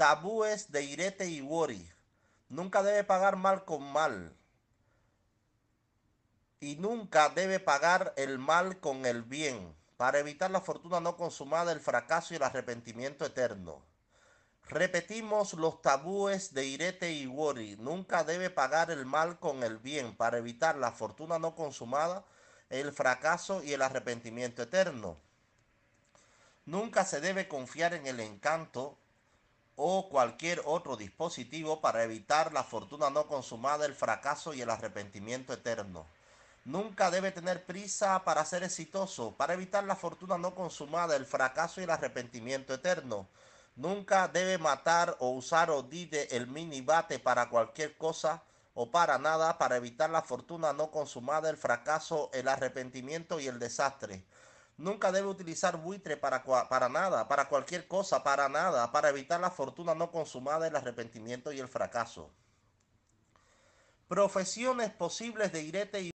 tabúes de Irete y Wori. Nunca debe pagar mal con mal. Y nunca debe pagar el mal con el bien, para evitar la fortuna no consumada, el fracaso y el arrepentimiento eterno. Repetimos los tabúes de Irete y Wori. Nunca debe pagar el mal con el bien, para evitar la fortuna no consumada, el fracaso y el arrepentimiento eterno. Nunca se debe confiar en el encanto o cualquier otro dispositivo para evitar la fortuna no consumada, el fracaso y el arrepentimiento eterno. Nunca debe tener prisa para ser exitoso, para evitar la fortuna no consumada, el fracaso y el arrepentimiento eterno. Nunca debe matar o usar o dide el mini bate para cualquier cosa o para nada, para evitar la fortuna no consumada, el fracaso, el arrepentimiento y el desastre. Nunca debe utilizar buitre para, para nada, para cualquier cosa, para nada, para evitar la fortuna no consumada, el arrepentimiento y el fracaso. Profesiones posibles de Irete y